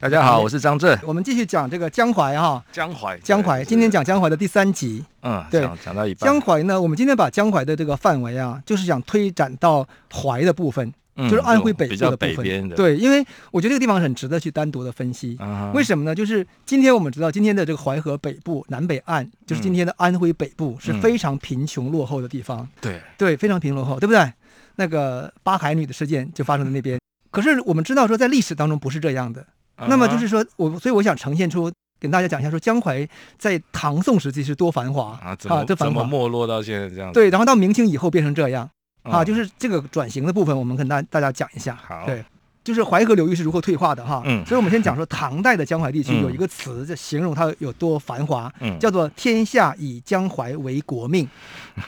大家好，我是张震。我们继续讲这个江淮哈，江淮，江淮。今天讲江淮的第三集。嗯，对，讲到一半。江淮呢，我们今天把江淮的这个范围啊，就是想推展到淮的部分，嗯、就是安徽北部的部分。对，因为我觉得这个地方很值得去单独的分析。嗯、为什么呢？就是今天我们知道，今天的这个淮河北部南北岸，就是今天的安徽北部，是非常贫穷落后的地方。对、嗯，对，非常贫穷落后，对不对？那个八海女的事件就发生在那边。可是我们知道说，在历史当中不是这样的。那么就是说，我所以我想呈现出，跟大家讲一下，说江淮在唐宋时期是多繁华啊，怎么、啊、这繁华怎么没落到现在这样？对，然后到明清以后变成这样、嗯、啊，就是这个转型的部分，我们跟大大家讲一下。好，对，就是淮河流域是如何退化的哈。嗯，所以我们先讲说，唐代的江淮地区有一个词，就形容它有多繁华，嗯，叫做“天下以江淮为国命”，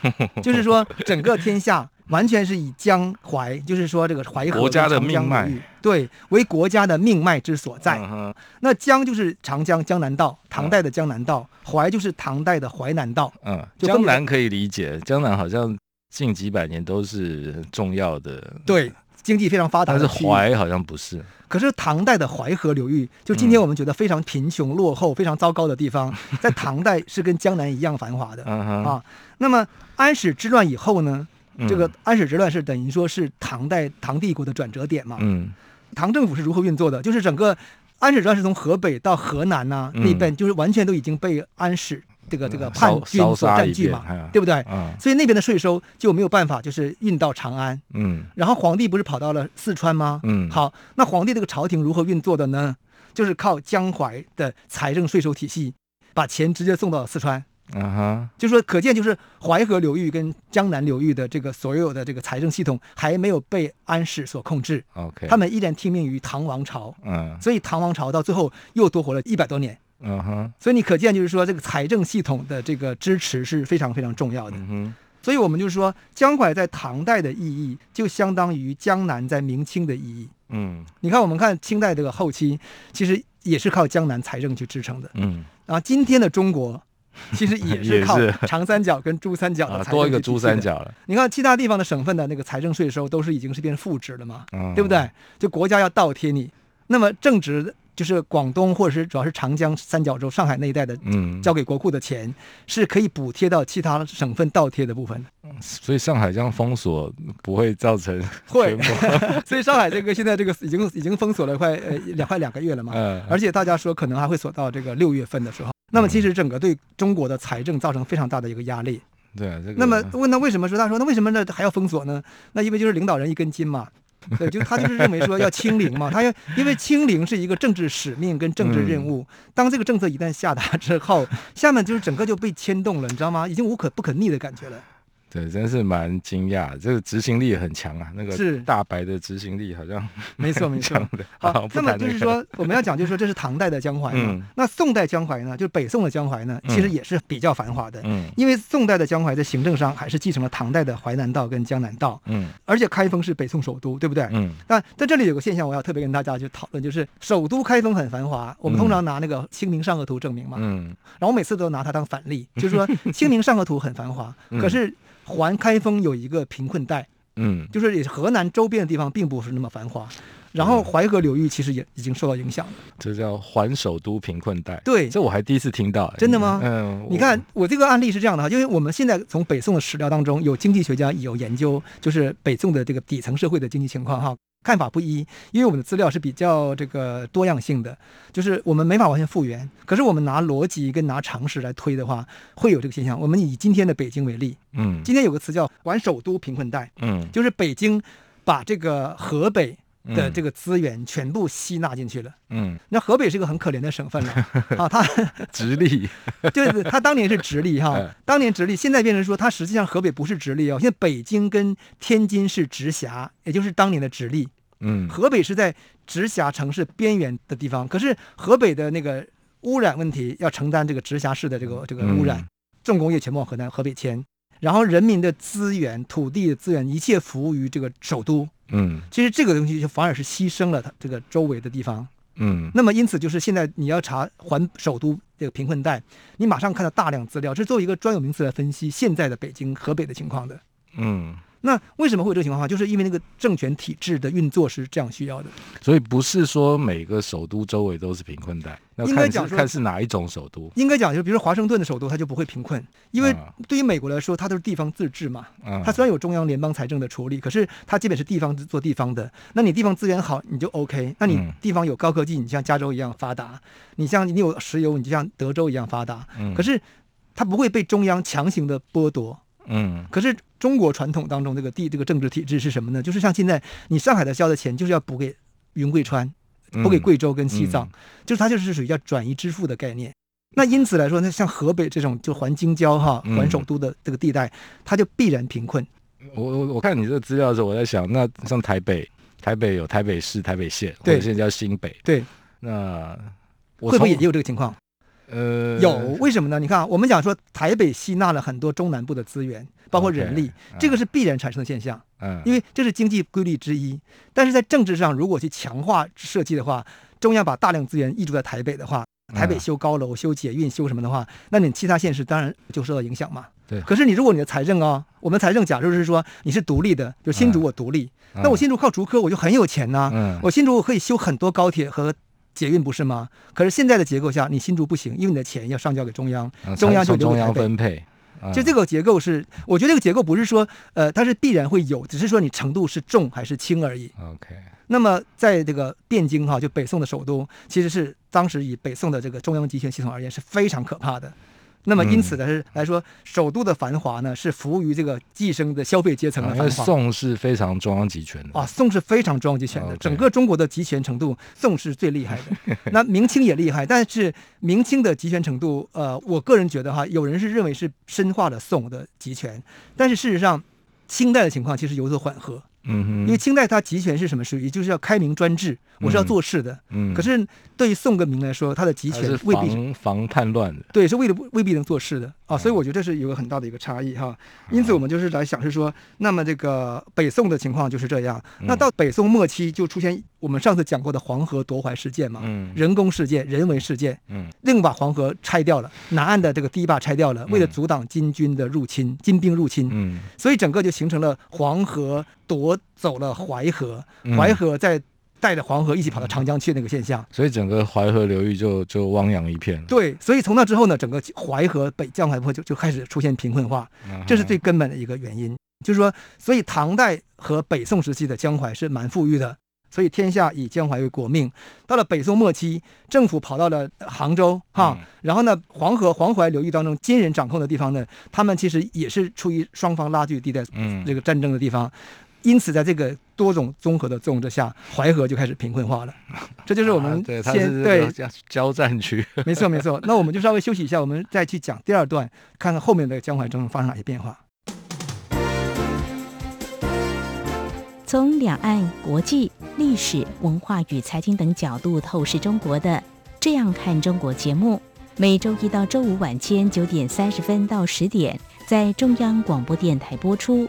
就是说整个天下。完全是以江淮，就是说这个淮河国家的命脉，对，为国家的命脉之所在。嗯、那江就是长江，江南道，唐代的江南道；嗯、淮就是唐代的淮南道。嗯，江南可以理解，江南好像近几百年都是重要的，对，经济非常发达。但是淮好像不是。可是唐代的淮河流域，就今天我们觉得非常贫穷、落后、非常糟糕的地方，在唐代是跟江南一样繁华的。嗯啊，那么安史之乱以后呢？嗯、这个安史之乱是等于说是唐代唐帝国的转折点嘛？嗯，唐政府是如何运作的？就是整个安史之乱是从河北到河南呐、那边就是完全都已经被安史这个这个叛军所占据嘛，对不对？嗯，所以那边的税收就没有办法就是运到长安。嗯，然后皇帝不是跑到了四川吗？嗯，好，那皇帝这个朝廷如何运作的呢？就是靠江淮的财政税收体系，把钱直接送到了四川。嗯哼，就说可见，就是淮河流域跟江南流域的这个所有的这个财政系统还没有被安史所控制。OK，他们依然听命于唐王朝。嗯，所以唐王朝到最后又多活了一百多年。嗯哼，所以你可见，就是说这个财政系统的这个支持是非常非常重要的。嗯哼，所以我们就是说，江淮在唐代的意义就相当于江南在明清的意义。嗯，你看，我们看清代这个后期，其实也是靠江南财政去支撑的。嗯，然后今天的中国。其实也是靠长三角跟珠三角的财政的、啊、多一个珠三角了。你看其他地方的省份的那个财政税收都是已经是变负值了嘛、嗯，对不对？就国家要倒贴你。那么正值就是广东或者是主要是长江三角洲、上海那一带的，嗯，交给国库的钱是可以补贴到其他省份倒贴的部分。所以上海这样封锁不会造成会，所以上海这个现在这个已经 已经封锁了快呃两快两个月了嘛、嗯，而且大家说可能还会锁到这个六月份的时候。那么其实整个对中国的财政造成非常大的一个压力。对啊，这个。那么问他为什么说他说那为什么呢还要封锁呢？那因为就是领导人一根筋嘛，对，就他就是认为说要清零嘛，他要因为清零是一个政治使命跟政治任务。当这个政策一旦下达之后，下面就是整个就被牵动了，你知道吗？已经无可不可逆的感觉了。对，真是蛮惊讶，这个执行力也很强啊。那个是大白的执行力好像没 错没错。好，好那么就是说我们要讲，就是说这是唐代的江淮嘛、嗯。那宋代江淮呢，就是北宋的江淮呢，其实也是比较繁华的。嗯。因为宋代的江淮在行政上还是继承了唐代的淮南道跟江南道。嗯。而且开封是北宋首都，对不对？嗯。那在这里有个现象，我要特别跟大家去讨论，就是首都开封很繁华，我们通常拿那个《清明上河图》证明嘛。嗯。然后我每次都拿它当反例，就是说 《清明上河图》很繁华，可是。环开封有一个贫困带，嗯，就是也是河南周边的地方并不是那么繁华，然后淮河流域其实也已经受到影响了，这叫环首都贫困带。对，这我还第一次听到，真的吗？嗯，你看我这个案例是这样的哈，因为我们现在从北宋的史料当中，有经济学家有研究，就是北宋的这个底层社会的经济情况哈。看法不一，因为我们的资料是比较这个多样性的，就是我们没法完全复原。可是我们拿逻辑跟拿常识来推的话，会有这个现象。我们以今天的北京为例，嗯，今天有个词叫“环首都贫困带”，嗯，就是北京把这个河北的这个资源全部吸纳进去了，嗯，那河北是一个很可怜的省份了。啊，它 直隶，就是它当年是直隶哈，当年直隶，现在变成说它实际上河北不是直隶哦，现在北京跟天津是直辖，也就是当年的直隶。嗯，河北是在直辖城市边缘的地方，可是河北的那个污染问题要承担这个直辖市的这个这个污染，嗯、重工业全部往河南河北迁，然后人民的资源、土地的资源一切服务于这个首都。嗯，其实这个东西就反而是牺牲了它这个周围的地方。嗯，那么因此就是现在你要查环首都这个贫困带，你马上看到大量资料，这是作为一个专有名词来分析现在的北京、河北的情况的。嗯。那为什么会有这个情况？就是因为那个政权体制的运作是这样需要的。所以不是说每个首都周围都是贫困带，应该讲看是哪一种首都。应该讲就比如说华盛顿的首都，它就不会贫困，因为对于美国来说，它都是地方自治嘛。它虽然有中央联邦财政的处理，可是它基本是地方做地方的。那你地方资源好，你就 OK。那你地方有高科技，你像加州一样发达；你像你有石油，你就像德州一样发达。可是它不会被中央强行的剥夺。嗯，可是中国传统当中这个地这个政治体制是什么呢？就是像现在你上海的交的钱就是要补给云贵川，补给贵州跟西藏，嗯嗯、就是它就是属于叫转移支付的概念。那因此来说，那像河北这种就环京郊哈环首都的这个地带，嗯、它就必然贫困。我我我看你这个资料的时候，我在想，那像台北，台北有台北市、台北县，对，或者现在叫新北，对，那会不会也有这个情况？呃，有为什么呢？你看啊，我们讲说台北吸纳了很多中南部的资源，包括人力，okay, 这个是必然产生的现象。嗯，因为这是经济规律之一。但是在政治上，如果去强化设计的话，中央把大量资源溢注在台北的话，台北修高楼、修捷运、修什么的话，那你其他县市当然就受到影响嘛。对。可是你如果你的财政啊，我们财政假如是说你是独立的，就新竹我独立，嗯、那我新竹靠竹科我就很有钱呐、啊。嗯。我新竹我可以修很多高铁和。捷运不是吗？可是现在的结构下，你新竹不行，因为你的钱要上交给中央，中央就中央分配。就这个结构是，我觉得这个结构不是说，呃，它是必然会有，只是说你程度是重还是轻而已。OK。那么在这个汴京哈，就北宋的首都，其实是当时以北宋的这个中央集权系统而言是非常可怕的。那么因此呢，是来说，首都的繁华呢，是服务于这个寄生的消费阶层的繁华。宋是非常中央集权的啊，宋是非常中央集权的，整个中国的集权程度，宋是最厉害的。那明清也厉害，但是明清的集权程度，呃，我个人觉得哈，有人是认为是深化了宋的集权，但是事实上，清代的情况其实有所缓和。嗯哼，因为清代它集权是什么事？也，就是要开明专制，我是要做事的。嗯，可是对于宋跟明来说，他的集权未必防防叛乱的，对，是为了未必能做事的啊。所以我觉得这是有个很大的一个差异哈。因此我们就是来想是说，那么这个北宋的情况就是这样。那到北宋末期就出现我们上次讲过的黄河夺淮事件嘛，嗯，人工事件、人为事件，嗯，另把黄河拆掉了，南岸的这个堤坝拆掉了，为了阻挡金军的入侵，金兵入侵，嗯，所以整个就形成了黄河。夺走了淮河，淮河再带着黄河一起跑到长江去那个现象，嗯、所以整个淮河流域就就汪洋一片。对，所以从那之后呢，整个淮河北江淮坡就就开始出现贫困化，这是最根本的一个原因。就是说，所以唐代和北宋时期的江淮是蛮富裕的。所以天下以江淮为国命。到了北宋末期，政府跑到了杭州，哈，嗯、然后呢，黄河黄淮流域当中，金人掌控的地方呢，他们其实也是处于双方拉锯地带，嗯，这个战争的地方。嗯、因此，在这个多种综合的作用之下，淮河就开始贫困化了。这就是我们先、啊、对交战区。没错，没错。那我们就稍微休息一下，我们再去讲第二段，看看后面的江淮中发生哪些变化。从两岸、国际、历史、文化与财经等角度透视中国的《这样看中国》节目，每周一到周五晚间九点三十分到十点在中央广播电台播出。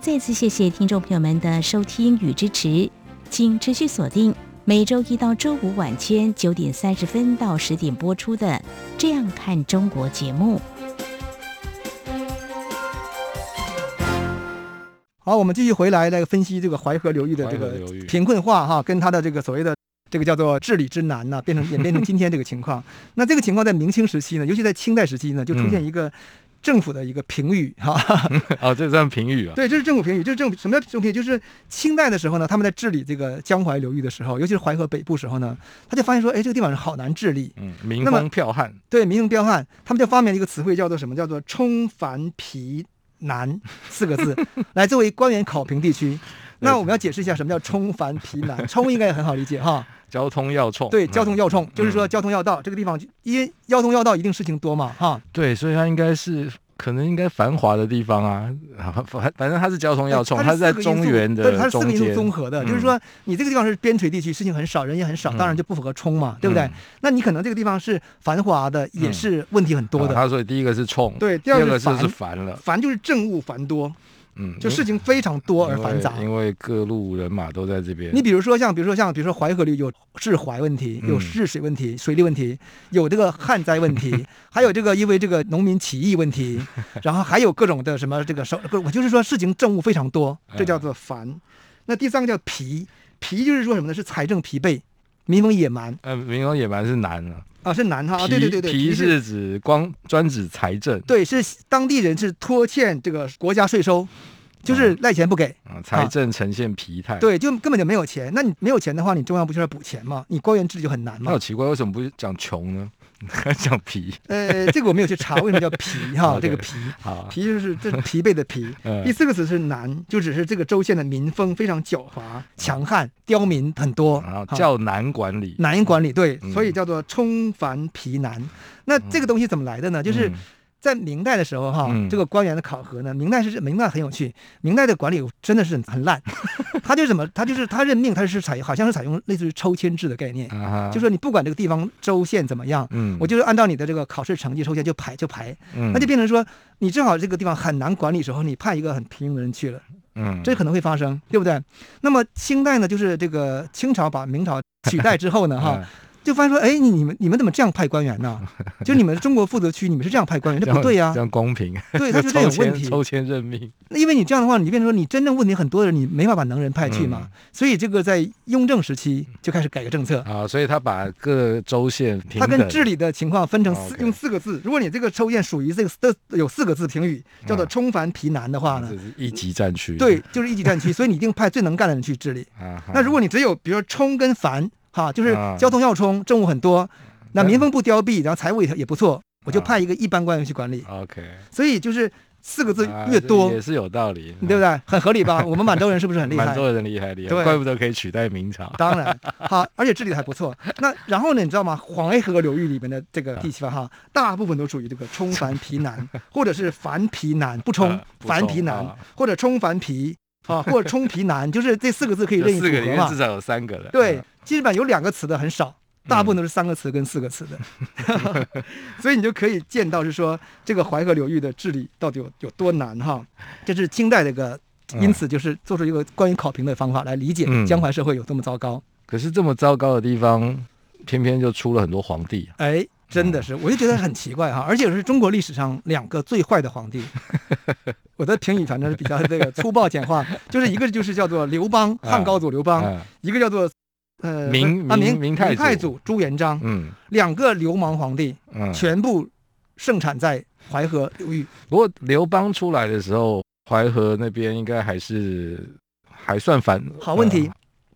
再次谢谢听众朋友们的收听与支持，请持续锁定每周一到周五晚间九点三十分到十点播出的《这样看中国》节目。好，我们继续回来来分析这个淮河流域的这个贫困化哈，跟它的这个所谓的这个叫做治理之难呢，变成演变成今天这个情况。那这个情况在明清时期呢，尤其在清代时期呢，就出现一个政府的一个评语 哈。哦，这算评语啊？对，这是政府评语，这是政府什么叫政府评语？就是清代的时候呢，他们在治理这个江淮流域的时候，尤其是淮河北部时候呢，他就发现说，哎，这个地方是好难治理，嗯，民风剽悍。对，民风剽悍，他们就发明了一个词汇，叫做什么？叫做冲繁疲难四个字，来作为官员考评地区。那我们要解释一下什么叫冲繁疲难？冲应该也很好理解哈。交通要冲，对，交通要冲，嗯、就是说交通要道、嗯、这个地方，因为交通要道一定事情多嘛，哈。对，所以它应该是可能应该繁华的地方啊，反 反正它是交通要冲，它是在中原的它是四个因素综合的，嗯、就是说你这个地方是边陲地区，事情很少，人也很少，当然就不符合冲嘛，嗯、对不对？那你可能这个地方是繁华的，也是问题很多的。他说第一个是冲，对，第二个是烦了，烦就是政务繁多。嗯，就事情非常多而繁杂，因为各路人马都在这边。你比如说像，比如说像，比如说淮河里有治淮问题，有治水问题、水利问题，有这个旱灾问题，还有这个因为这个农民起义问题，然后还有各种的什么这个手，我就是说事情政务非常多，这叫做繁。那第三个叫疲，疲就是说什么呢？是财政疲惫，民风野蛮。呃，民风野蛮是难啊。啊，是难哈，啊，对对对对，皮是指光专指财政，对，是当地人是拖欠这个国家税收，就是赖钱不给，啊，财政呈现疲态，对，就根本就没有钱。那你没有钱的话，你中央不就是要补钱吗？你官员治理就很难嘛。那好奇怪，为什么不讲穷呢？还 讲疲？呃，这个我没有去查，为什么叫疲 哈？这个疲，疲就是这疲惫的疲。第四个词是难，就只是这个州县的民风非常狡猾、强悍，刁民很多，然后叫难管理，难管理，对，所以叫做冲繁疲难。那这个东西怎么来的呢？就是。在明代的时候，哈，嗯、这个官员的考核呢，明代是明代很有趣，明代的管理真的是很烂，他就怎么，他就是他任命，他是采好像是采用类似于抽签制的概念，就说你不管这个地方州县怎么样，嗯，我就是按照你的这个考试成绩抽签就排就排，嗯、那就变成说你正好这个地方很难管理的时候，你派一个很平庸的人去了，嗯，这可能会发生，对不对？那么清代呢，就是这个清朝把明朝取代之后呢，哈。嗯就发现说，哎，你你们你们怎么这样派官员呢？就你们中国负责区，你们是这样派官员，这不对呀，这样公平。对，他就这有问题。抽签任命。那因为你这样的话，你就变成说，你真正问题很多的人，你没法把能人派去嘛。所以这个在雍正时期就开始改革政策啊，所以他把各州县他跟治理的情况分成四用四个字。如果你这个州县属于这个的有四个字评语，叫做冲繁疲难的话呢，一级战区。对，就是一级战区，所以你一定派最能干的人去治理。那如果你只有比如说冲跟繁。哈，就是交通要冲，政务很多，那民风不凋敝，然后财务也也不错，我就派一个一般官员去管理。OK，所以就是四个字越多也是有道理，对不对？很合理吧？我们满洲人是不是很厉害？满洲人厉害厉害，怪不得可以取代明朝。当然，好，而且治理的还不错。那然后呢？你知道吗？淮河流域里面的这个地区吧，哈，大部分都属于这个冲 繁皮难，或者是繁皮难不冲，繁皮难，或者冲繁疲啊，或者冲皮难，就是这四个字可以任意组合嘛。四个里面至少有三个了。对。基本上有两个词的很少，大部分都是三个词跟四个词的，嗯、所以你就可以见到是说这个淮河流域的治理到底有有多难哈。这是清代的一个，因此就是做出一个关于考评的方法来理解江淮社会有多么糟糕。嗯、可是这么糟糕的地方，偏偏就出了很多皇帝。哎，真的是，我就觉得很奇怪哈。而且是中国历史上两个最坏的皇帝，我的评语反正是比较这个粗暴简化，就是一个就是叫做刘邦，汉高祖刘邦，一个叫做。呃，明啊明明太太祖朱元璋，嗯，两个流氓皇帝，嗯，全部盛产在淮河流域。不过刘邦出来的时候，淮河那边应该还是还算繁。好问题，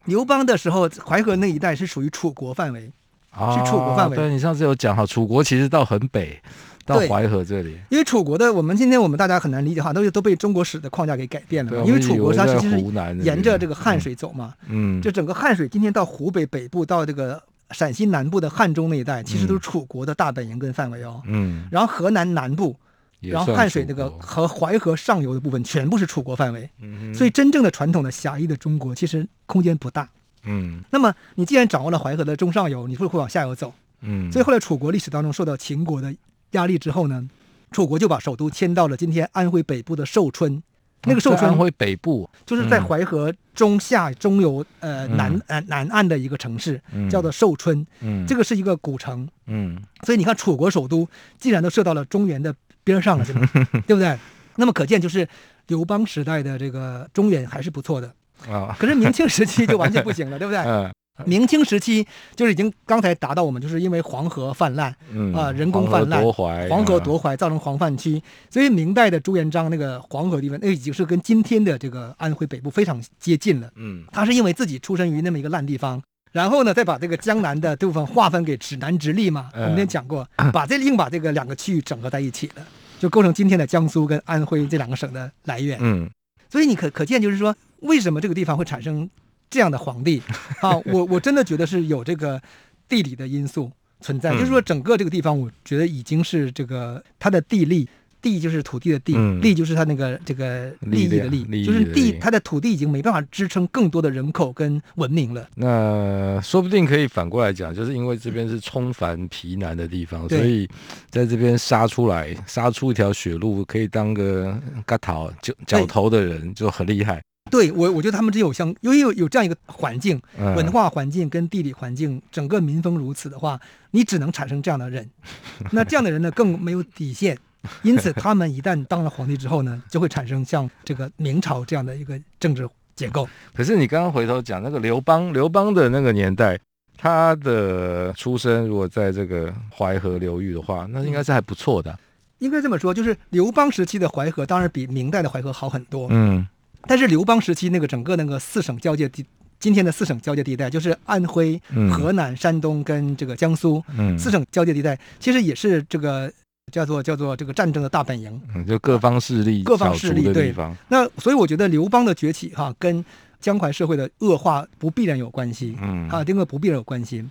刘邦的时候，淮河那一带是属于楚国范围，是楚国范围。对，你上次有讲哈，楚国其实到很北。到淮河这里，因为楚国的我们今天我们大家很难理解哈，都是都被中国史的框架给改变了嘛。因为楚国它其实是沿着这个汉水走嘛，嗯，就整个汉水今天到湖北北部到这个陕西南部的汉中那一带，其实都是楚国的大本营跟范围哦。嗯，然后河南南部，然后汉水那个和淮河上游的部分全部是楚国范围。嗯，所以真正的传统的狭义的中国其实空间不大。嗯，那么你既然掌握了淮河的中上游，你会不会往下游走？嗯，所以后来楚国历史当中受到秦国的。压力之后呢，楚国就把首都迁到了今天安徽北部的寿春。那个寿春，安徽北部就是在淮河中下中游呃南呃南岸的一个城市，叫做寿春。嗯，这个是一个古城。嗯，所以你看，楚国首都既然都设到了中原的边上了，是吧？对不对？那么可见，就是刘邦时代的这个中原还是不错的啊。可是明清时期就完全不行了，对不对？嗯。明清时期就是已经刚才达到我们就是因为黄河泛滥，嗯啊、呃，人工泛滥，黄河夺淮，黄河夺淮造成黄泛区，所以明代的朱元璋那个黄河地方，那已经是跟今天的这个安徽北部非常接近了。嗯，他是因为自己出身于那么一个烂地方，然后呢，再把这个江南的部分划分给指南直隶嘛，我们之前讲过，把这硬把这个两个区域整合在一起了，就构成今天的江苏跟安徽这两个省的来源。嗯，所以你可可见，就是说为什么这个地方会产生。这样的皇帝 啊，我我真的觉得是有这个地理的因素存在，嗯、就是说整个这个地方，我觉得已经是这个它的地利，地就是土地的地，嗯、利就是它那个这个利益的利，利就是地它的土地已经没办法支撑更多的人口跟文明了。那说不定可以反过来讲，就是因为这边是冲繁皮难的地方，所以在这边杀出来，杀出一条血路，可以当个割头就角头的人就很厉害。对我，我觉得他们只有像，因为有有这样一个环境，文化环境跟地理环境，整个民风如此的话，你只能产生这样的人。那这样的人呢，更没有底线，因此他们一旦当了皇帝之后呢，就会产生像这个明朝这样的一个政治结构。可是你刚刚回头讲那个刘邦，刘邦的那个年代，他的出身如果在这个淮河流域的话，那应该是还不错的。应该这么说，就是刘邦时期的淮河，当然比明代的淮河好很多。嗯。但是刘邦时期那个整个那个四省交界地，今天的四省交界地带，就是安徽、河南、山东跟这个江苏，嗯，四省交界地带，其实也是这个叫做叫做这个战争的大本营，嗯，就各方势力、各方势力的地方。那所以我觉得刘邦的崛起哈、啊，跟江淮社会的恶化不必然有关系，嗯，啊，这个不必然有关系。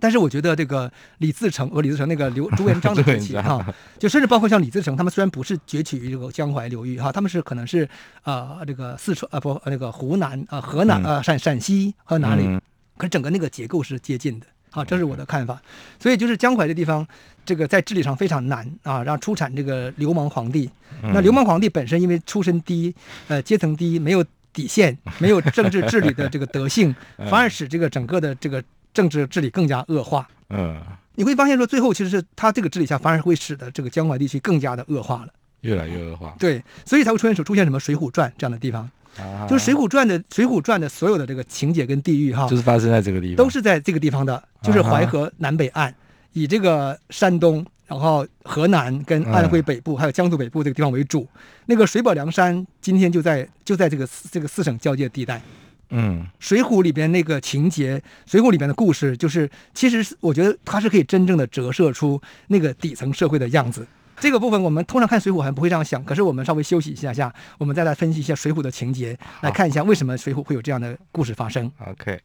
但是我觉得这个李自成和李自成那个刘朱元璋的 崛起哈、啊，就甚至包括像李自成，他们虽然不是崛起于这个江淮流域哈，他们是可能是啊、呃、这个四川啊不那个湖南啊河南啊陕陕西和哪里，可是整个那个结构是接近的啊，这是我的看法。所以就是江淮这地方，这个在治理上非常难啊，让出产这个流氓皇帝。那流氓皇帝本身因为出身低，呃阶层低，没有底线，没有政治治理的这个德性，反而使这个整个的这个。政治治理更加恶化，嗯，你会发现说，最后其实是他这个治理下，反而会使得这个江淮地区更加的恶化了，越来越恶化。对，所以才会出现出现什么《水浒传》这样的地方，啊、就是《水浒传》的《水浒传》的所有的这个情节跟地域哈，就是发生在这个地方，都是在这个地方的，就是淮河南北岸，啊、以这个山东，然后河南跟安徽北部、嗯、还有江苏北部这个地方为主。那个水泊梁山今天就在就在这个这个四省交界地带。嗯，《水浒》里边那个情节，《水浒》里边的故事，就是其实我觉得它是可以真正的折射出那个底层社会的样子。这个部分我们通常看《水浒》还不会这样想，可是我们稍微休息一下下，我们再来分析一下《水浒》的情节，来看一下为什么《水浒》会有这样的故事发生。OK，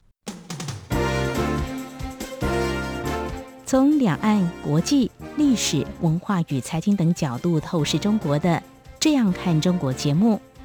从两岸、国际、历史、文化与财经等角度透视中国的《这样看中国》节目。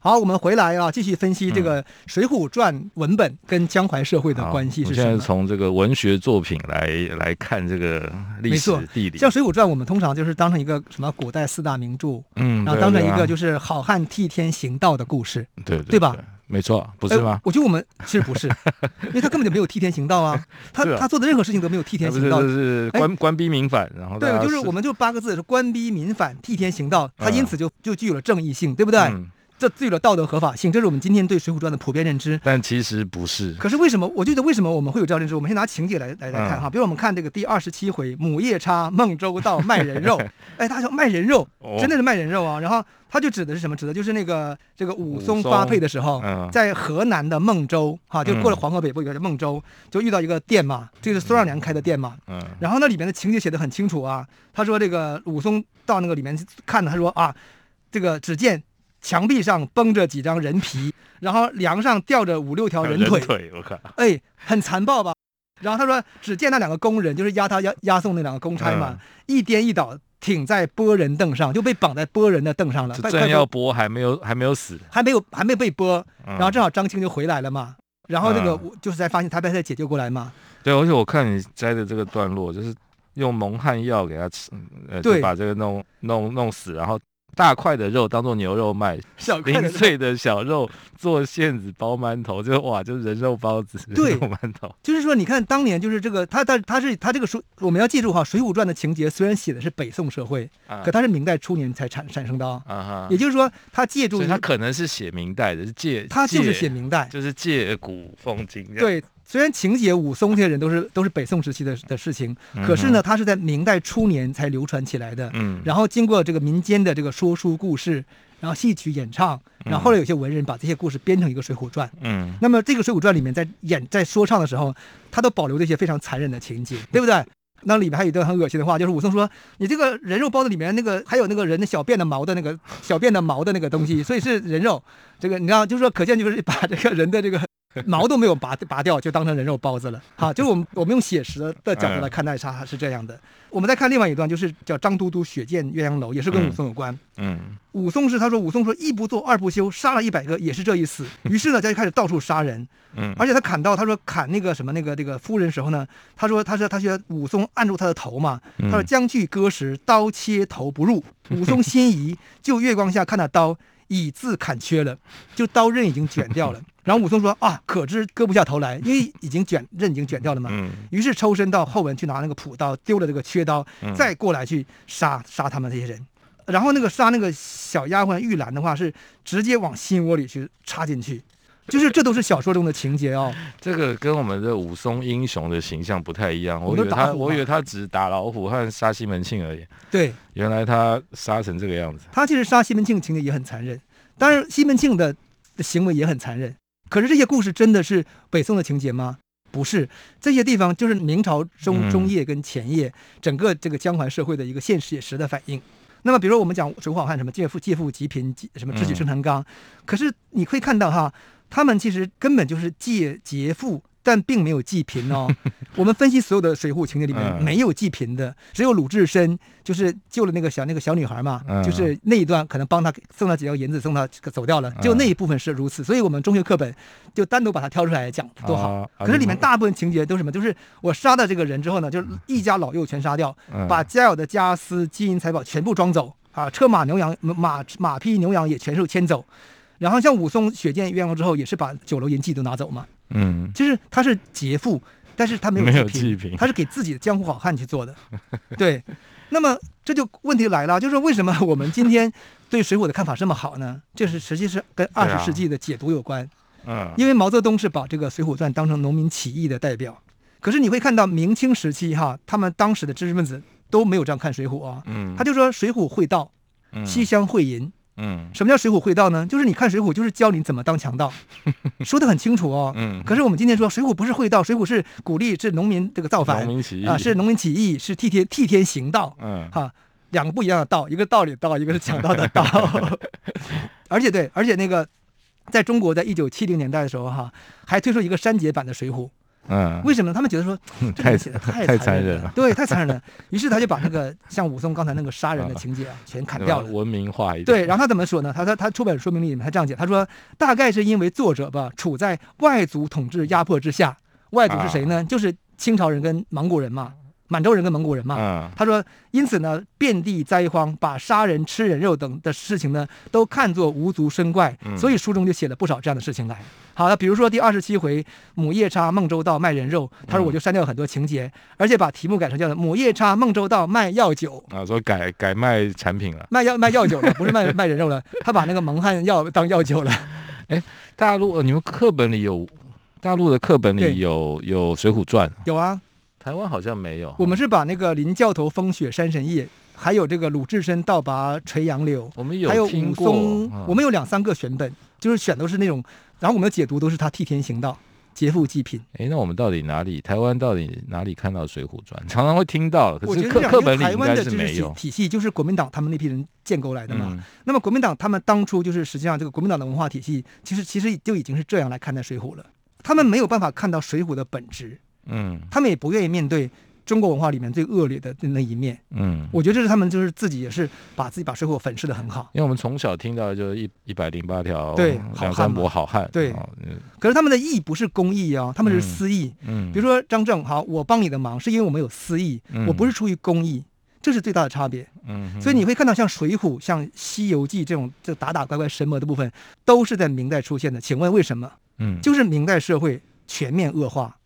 好，我们回来啊，继续分析这个《水浒传》文本跟江淮社会的关系是什么？现在从这个文学作品来来看这个历史地理。像《水浒传》，我们通常就是当成一个什么古代四大名著，嗯，然后当成一个就是好汉替天行道的故事，对对，对吧？没错，不是吗？呃、我觉得我们其实不是，因为他根本就没有替天行道啊，他他做的任何事情都没有替天行道，是是官官逼民反，然后对，就是我们就八个字是官逼民反，替天行道，他因此就就具有了正义性，对不对？嗯这具有了道德合法性，这是我们今天对《水浒传》的普遍认知。但其实不是。可是为什么？我觉得为什么我们会有这样认知？我们先拿情节来来来看哈，嗯、比如我们看这个第二十七回，母夜叉孟州道卖人肉。哎，他说卖人肉，真的是卖人肉啊。然后他就指的是什么？指的就是那个这个武松发配的时候，嗯、在河南的孟州哈，就过了黄河北部，有个孟州，就遇到一个店嘛，这个是孙二娘开的店嘛。嗯。然后那里面的情节写的很清楚啊。他说这个武松到那个里面去看，他说啊，这个只见。墙壁上绷着几张人皮，然后梁上吊着五六条人腿，人腿我靠，哎，很残暴吧？然后他说，只见那两个工人，就是押他押押送那两个公差嘛，嗯、一颠一倒挺在剥人凳上，就被绑在剥人的凳上了。正要拨，还没有还没有死，还没有还没被剥。然后正好张青就回来了嘛，然后那个就是才发现他被他解救过来嘛。对，而且我看你摘的这个段落，就是用蒙汗药给他吃，呃，就把这个弄弄弄死，然后。大块的肉当做牛肉卖，小零碎的小肉做馅子包馒头，就哇，就是人肉包子，对，人肉馒头。就是说，你看当年就是这个，他他他是他这个书，我们要记住哈，《水浒传》的情节虽然写的是北宋社会，啊、可他是明代初年才产产生的啊。啊也就是说，他借助，他可能是写明代的，是借，他就是写明代，就是借古讽今。对。虽然情节武松这些人都是都是北宋时期的的事情，可是呢，他是在明代初年才流传起来的。嗯，然后经过这个民间的这个说书故事，然后戏曲演唱，然后后来有些文人把这些故事编成一个《水浒传》。嗯，那么这个《水浒传》里面在演在说唱的时候，他都保留了一些非常残忍的情节，对不对？那里面还有一段很恶心的话，就是武松说：“你这个人肉包子里面那个还有那个人的小便的毛的那个 小便的毛的那个东西，所以是人肉。这个你知道，就是说可见就是把这个人的这个。” 毛都没有拔拔掉，就当成人肉包子了。好，就是我们我们用写实的角度来看待它是这样的。我们再看另外一段，就是叫张都督血溅鸳鸯楼，也是跟武松有关。嗯，武松是他说武松说一不做二不休，杀了一百个也是这一死。于是呢，他就开始到处杀人。嗯，而且他砍到他说砍那个什么那个这个夫人时候呢，他说他说他觉得武松按住他的头嘛，他说将去割时，刀切头不入。武松心疑，就月光下看那刀已字砍缺了，就刀刃已经卷掉了。然后武松说啊，可知割不下头来，因为已经卷刃已经卷掉了嘛。嗯。于是抽身到后门去拿那个朴刀，丢了这个缺刀，再过来去杀杀他们这些人。然后那个杀那个小丫鬟玉兰的话，是直接往心窝里去插进去，就是这都是小说中的情节哦。这个跟我们的武松英雄的形象不太一样。我以为他，我以为他只打老虎和杀西门庆而已。对，原来他杀成这个样子。他其实杀西门庆情节也很残忍，当然西门庆的的行为也很残忍。可是这些故事真的是北宋的情节吗？不是，这些地方就是明朝中中叶跟前叶整个这个江淮社会的一个现实也实的反应。那么，比如说我们讲《水浒好汉》什么借富借富济贫，什么智取生辰纲，可是你可以看到哈，他们其实根本就是借劫富。但并没有济贫哦。我们分析所有的水浒情节里面没有济贫的，只有鲁智深就是救了那个小那个小女孩嘛，就是那一段可能帮他送了几条银子，送他走掉了，就那一部分是如此。所以我们中学课本就单独把它挑出来讲多好。可是里面大部分情节都是什么？就是我杀了这个人之后呢，就是一家老幼全杀掉，把家有的家私金银财宝全部装走啊，车马牛羊马马匹牛羊也全数牵走。然后像武松血溅鸳鸯之后，也是把酒楼银器都拿走嘛。嗯，就是他是劫富，但是他没有济贫，他是给自己的江湖好汉去做的。对，那么这就问题来了，就是为什么我们今天对水浒的看法这么好呢？这是实际是跟二十世纪的解读有关。嗯，因为毛泽东是把这个《水浒传》当成农民起义的代表，可是你会看到明清时期哈，他们当时的知识分子都没有这样看水浒啊。嗯，他就说水浒会道，西厢会淫。嗯，什么叫水浒会道呢？就是你看水浒，就是教你怎么当强盗，说的很清楚哦。嗯，可是我们今天说水浒不是会道，水浒是鼓励是农民这个造反，农民起义啊，是农民起义，是替天替天行道。嗯，哈，两个不一样的道，一个道理道，一个是强盗的道。而且对，而且那个在中国，在一九七零年代的时候哈，还推出一个删节版的水浒。嗯，为什么他们觉得说 这个写的太太残忍了？对，太残忍了。于是他就把那个像武松刚才那个杀人的情节啊，全砍掉了，文明化一点。对，然后他怎么说呢？他说他出版说明里面他这样讲，他说大概是因为作者吧处在外族统治压迫之下，外族是谁呢？就是清朝人跟蒙古人嘛。满洲人跟蒙古人嘛，嗯、他说，因此呢，遍地灾荒，把杀人、吃人肉等的事情呢，都看作无足深怪，嗯、所以书中就写了不少这样的事情来。好了，比如说第二十七回，母夜叉孟州道卖人肉，他说我就删掉很多情节，嗯、而且把题目改成叫做母夜叉孟州道卖药酒啊，说改改卖产品了，卖药卖药酒了，不是卖 卖人肉了，他把那个蒙汗药当药酒了。哎，大陆你们课本里有大陆的课本里有有《水浒传》？有啊。台湾好像没有，我们是把那个林教头风雪山神夜，还有这个鲁智深倒拔垂杨柳，我们有还有武松，嗯、我们有两三个选本，就是选都是那种，然后我们的解读都是他替天行道，劫富济贫。哎，那我们到底哪里？台湾到底哪里看到《水浒传》？常常会听到，可是课课本里应该是没有。体系就是国民党他们那批人建构来的嘛。嗯、那么国民党他们当初就是实际上这个国民党的文化体系，其实其实就已经是这样来看待《水浒》了。他们没有办法看到《水浒》的本质，嗯，他们也不愿意面对。中国文化里面最恶劣的那一面，嗯，我觉得这是他们就是自己也是把自己把水浒粉饰的很好，因为我们从小听到就是一一百零八条，对，梁山伯好汉，对，可是他们的义不是公义啊，他们是私义，嗯，比如说张正，好，我帮你的忙是因为我们有私义，我不是出于公义，这是最大的差别，嗯，所以你会看到像水浒、像西游记这种就打打怪怪神魔的部分，都是在明代出现的，请问为什么？嗯，就是明代社会全面恶化。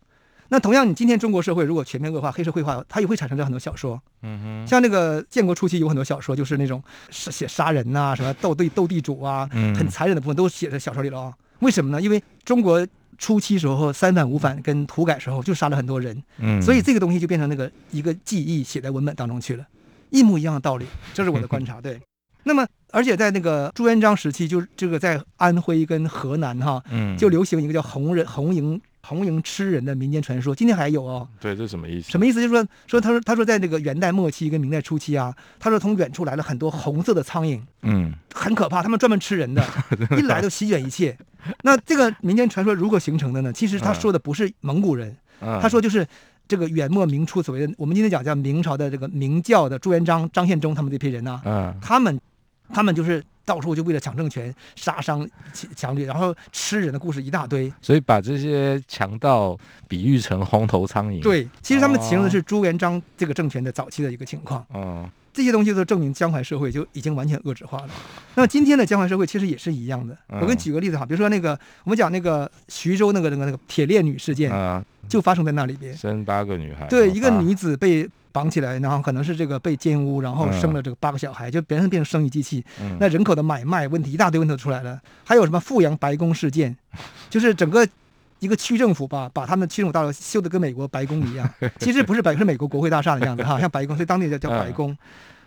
那同样，你今天中国社会如果全面恶化、黑社会化，它也会产生这很多小说。嗯哼，像那个建国初期有很多小说，就是那种写杀人呐、啊，什么斗地斗地主啊，很残忍的部分都写在小说里了啊。为什么呢？因为中国初期时候三反五反跟土改时候就杀了很多人，嗯，所以这个东西就变成那个一个记忆写在文本当中去了，一模一样的道理。这是我的观察。对，那么而且在那个朱元璋时期，就这个在安徽跟河南哈，嗯，就流行一个叫红人红营。红营吃人的民间传说，今天还有哦。对，这什么意思？什么意思？就是说，说他说他说在那个元代末期跟明代初期啊，他说从远处来了很多红色的苍蝇，嗯，很可怕，他们专门吃人的，一来就席卷一切。那这个民间传说如何形成的呢？其实他说的不是蒙古人，嗯、他说就是这个元末明初所谓的我们今天讲叫明朝的这个明教的朱元璋、张献忠他们这批人呢、啊，嗯，他们他们就是。到处就为了抢政权，杀伤强掠，然后吃人的故事一大堆。所以把这些强盗比喻成红头苍蝇。对，其实他们形容的是朱元璋这个政权的早期的一个情况。哦，这些东西都证明江淮社会就已经完全恶质化了。那么今天的江淮社会其实也是一样的。我给你举个例子哈，比如说那个我们讲那个徐州那个那个那个铁链女事件，就发生在那里边，生八个女孩。对，一个女子被。绑起来，然后可能是这个被奸污，然后生了这个八个小孩，嗯、就别人变成生育机器。嗯、那人口的买卖问题一大堆问题都出来了，还有什么阜阳白宫事件，就是整个一个区政府吧，把他们区政府大楼修得跟美国白宫一样，其实不是白，是美国国会大厦的样子哈，像白宫，所以当地叫叫白宫，嗯、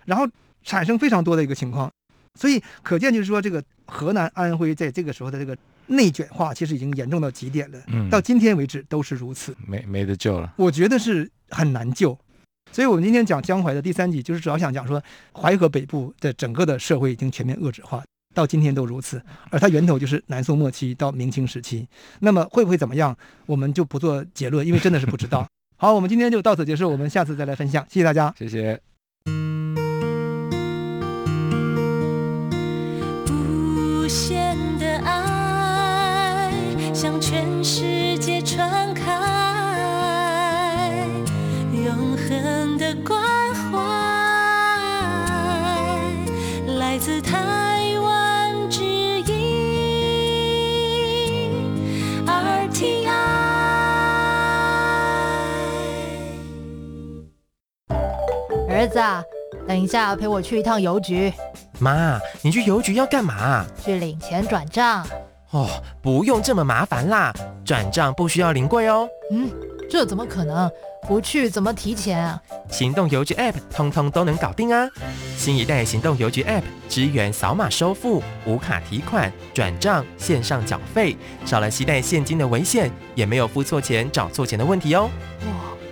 然后产生非常多的一个情况，所以可见就是说这个河南安徽在这个时候的这个内卷化，其实已经严重到极点了，嗯、到今天为止都是如此，没没得救了，我觉得是很难救。所以，我们今天讲江淮的第三集，就是主要想讲说，淮河北部的整个的社会已经全面恶质化，到今天都如此。而它源头就是南宋末期到明清时期。那么会不会怎么样，我们就不做结论，因为真的是不知道。好，我们今天就到此结束，我们下次再来分享。谢谢大家，谢谢。儿子啊，等一下陪我去一趟邮局。妈，你去邮局要干嘛？去领钱转账。哦，不用这么麻烦啦，转账不需要临柜哦。嗯，这怎么可能？不去怎么提钱啊？行动邮局 App 通通都能搞定啊！新一代行动邮局 App 支援扫码收付、无卡提款、转账、线上缴费，少了携带现金的危险，也没有付错钱、找错钱的问题哦。哇，